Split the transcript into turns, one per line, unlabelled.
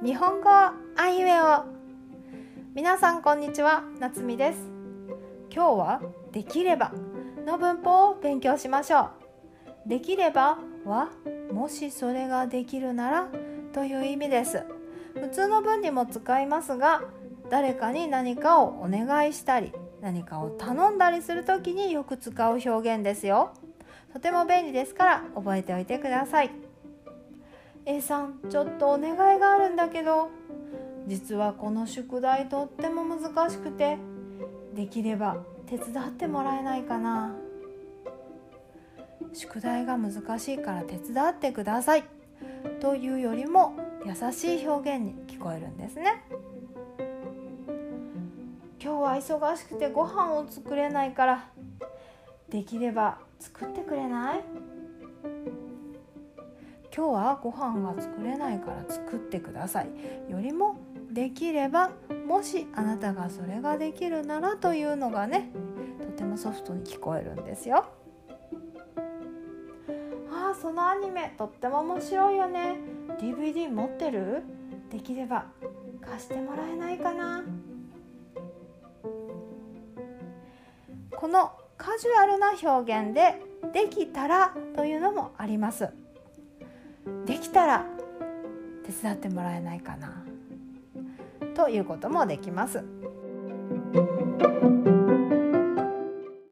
日本語あいうえお。皆さんこんにちは夏美です。今日はできればの文法を勉強しましょう。できればはもしそれができるならという意味です。普通の文にも使いますが誰かに何かをお願いしたり何かを頼んだりする時によく使う表現ですよ。とても便利ですから覚えておいてください。A さんちょっとお願いがあるんだけど。実はこの宿題とっても難しくてできれば手伝ってもらえないかな。宿題が難しいから手伝ってください。というよりも優しい表現に聞こえるんですね。今日は忙しくてご飯を作れないからできれば作ってくれない？今日はご飯が作れないから作ってください。よりもできればもしあなたがそれができるならというのがねとてもソフトに聞こえるんですよ。あそのアニメとっても面白いよね。DVD 持ってる？できれば貸してもらえないかな。このカジュアルな表現で「できたら」というのもあります。たら手伝ってもらえないかなということもできます。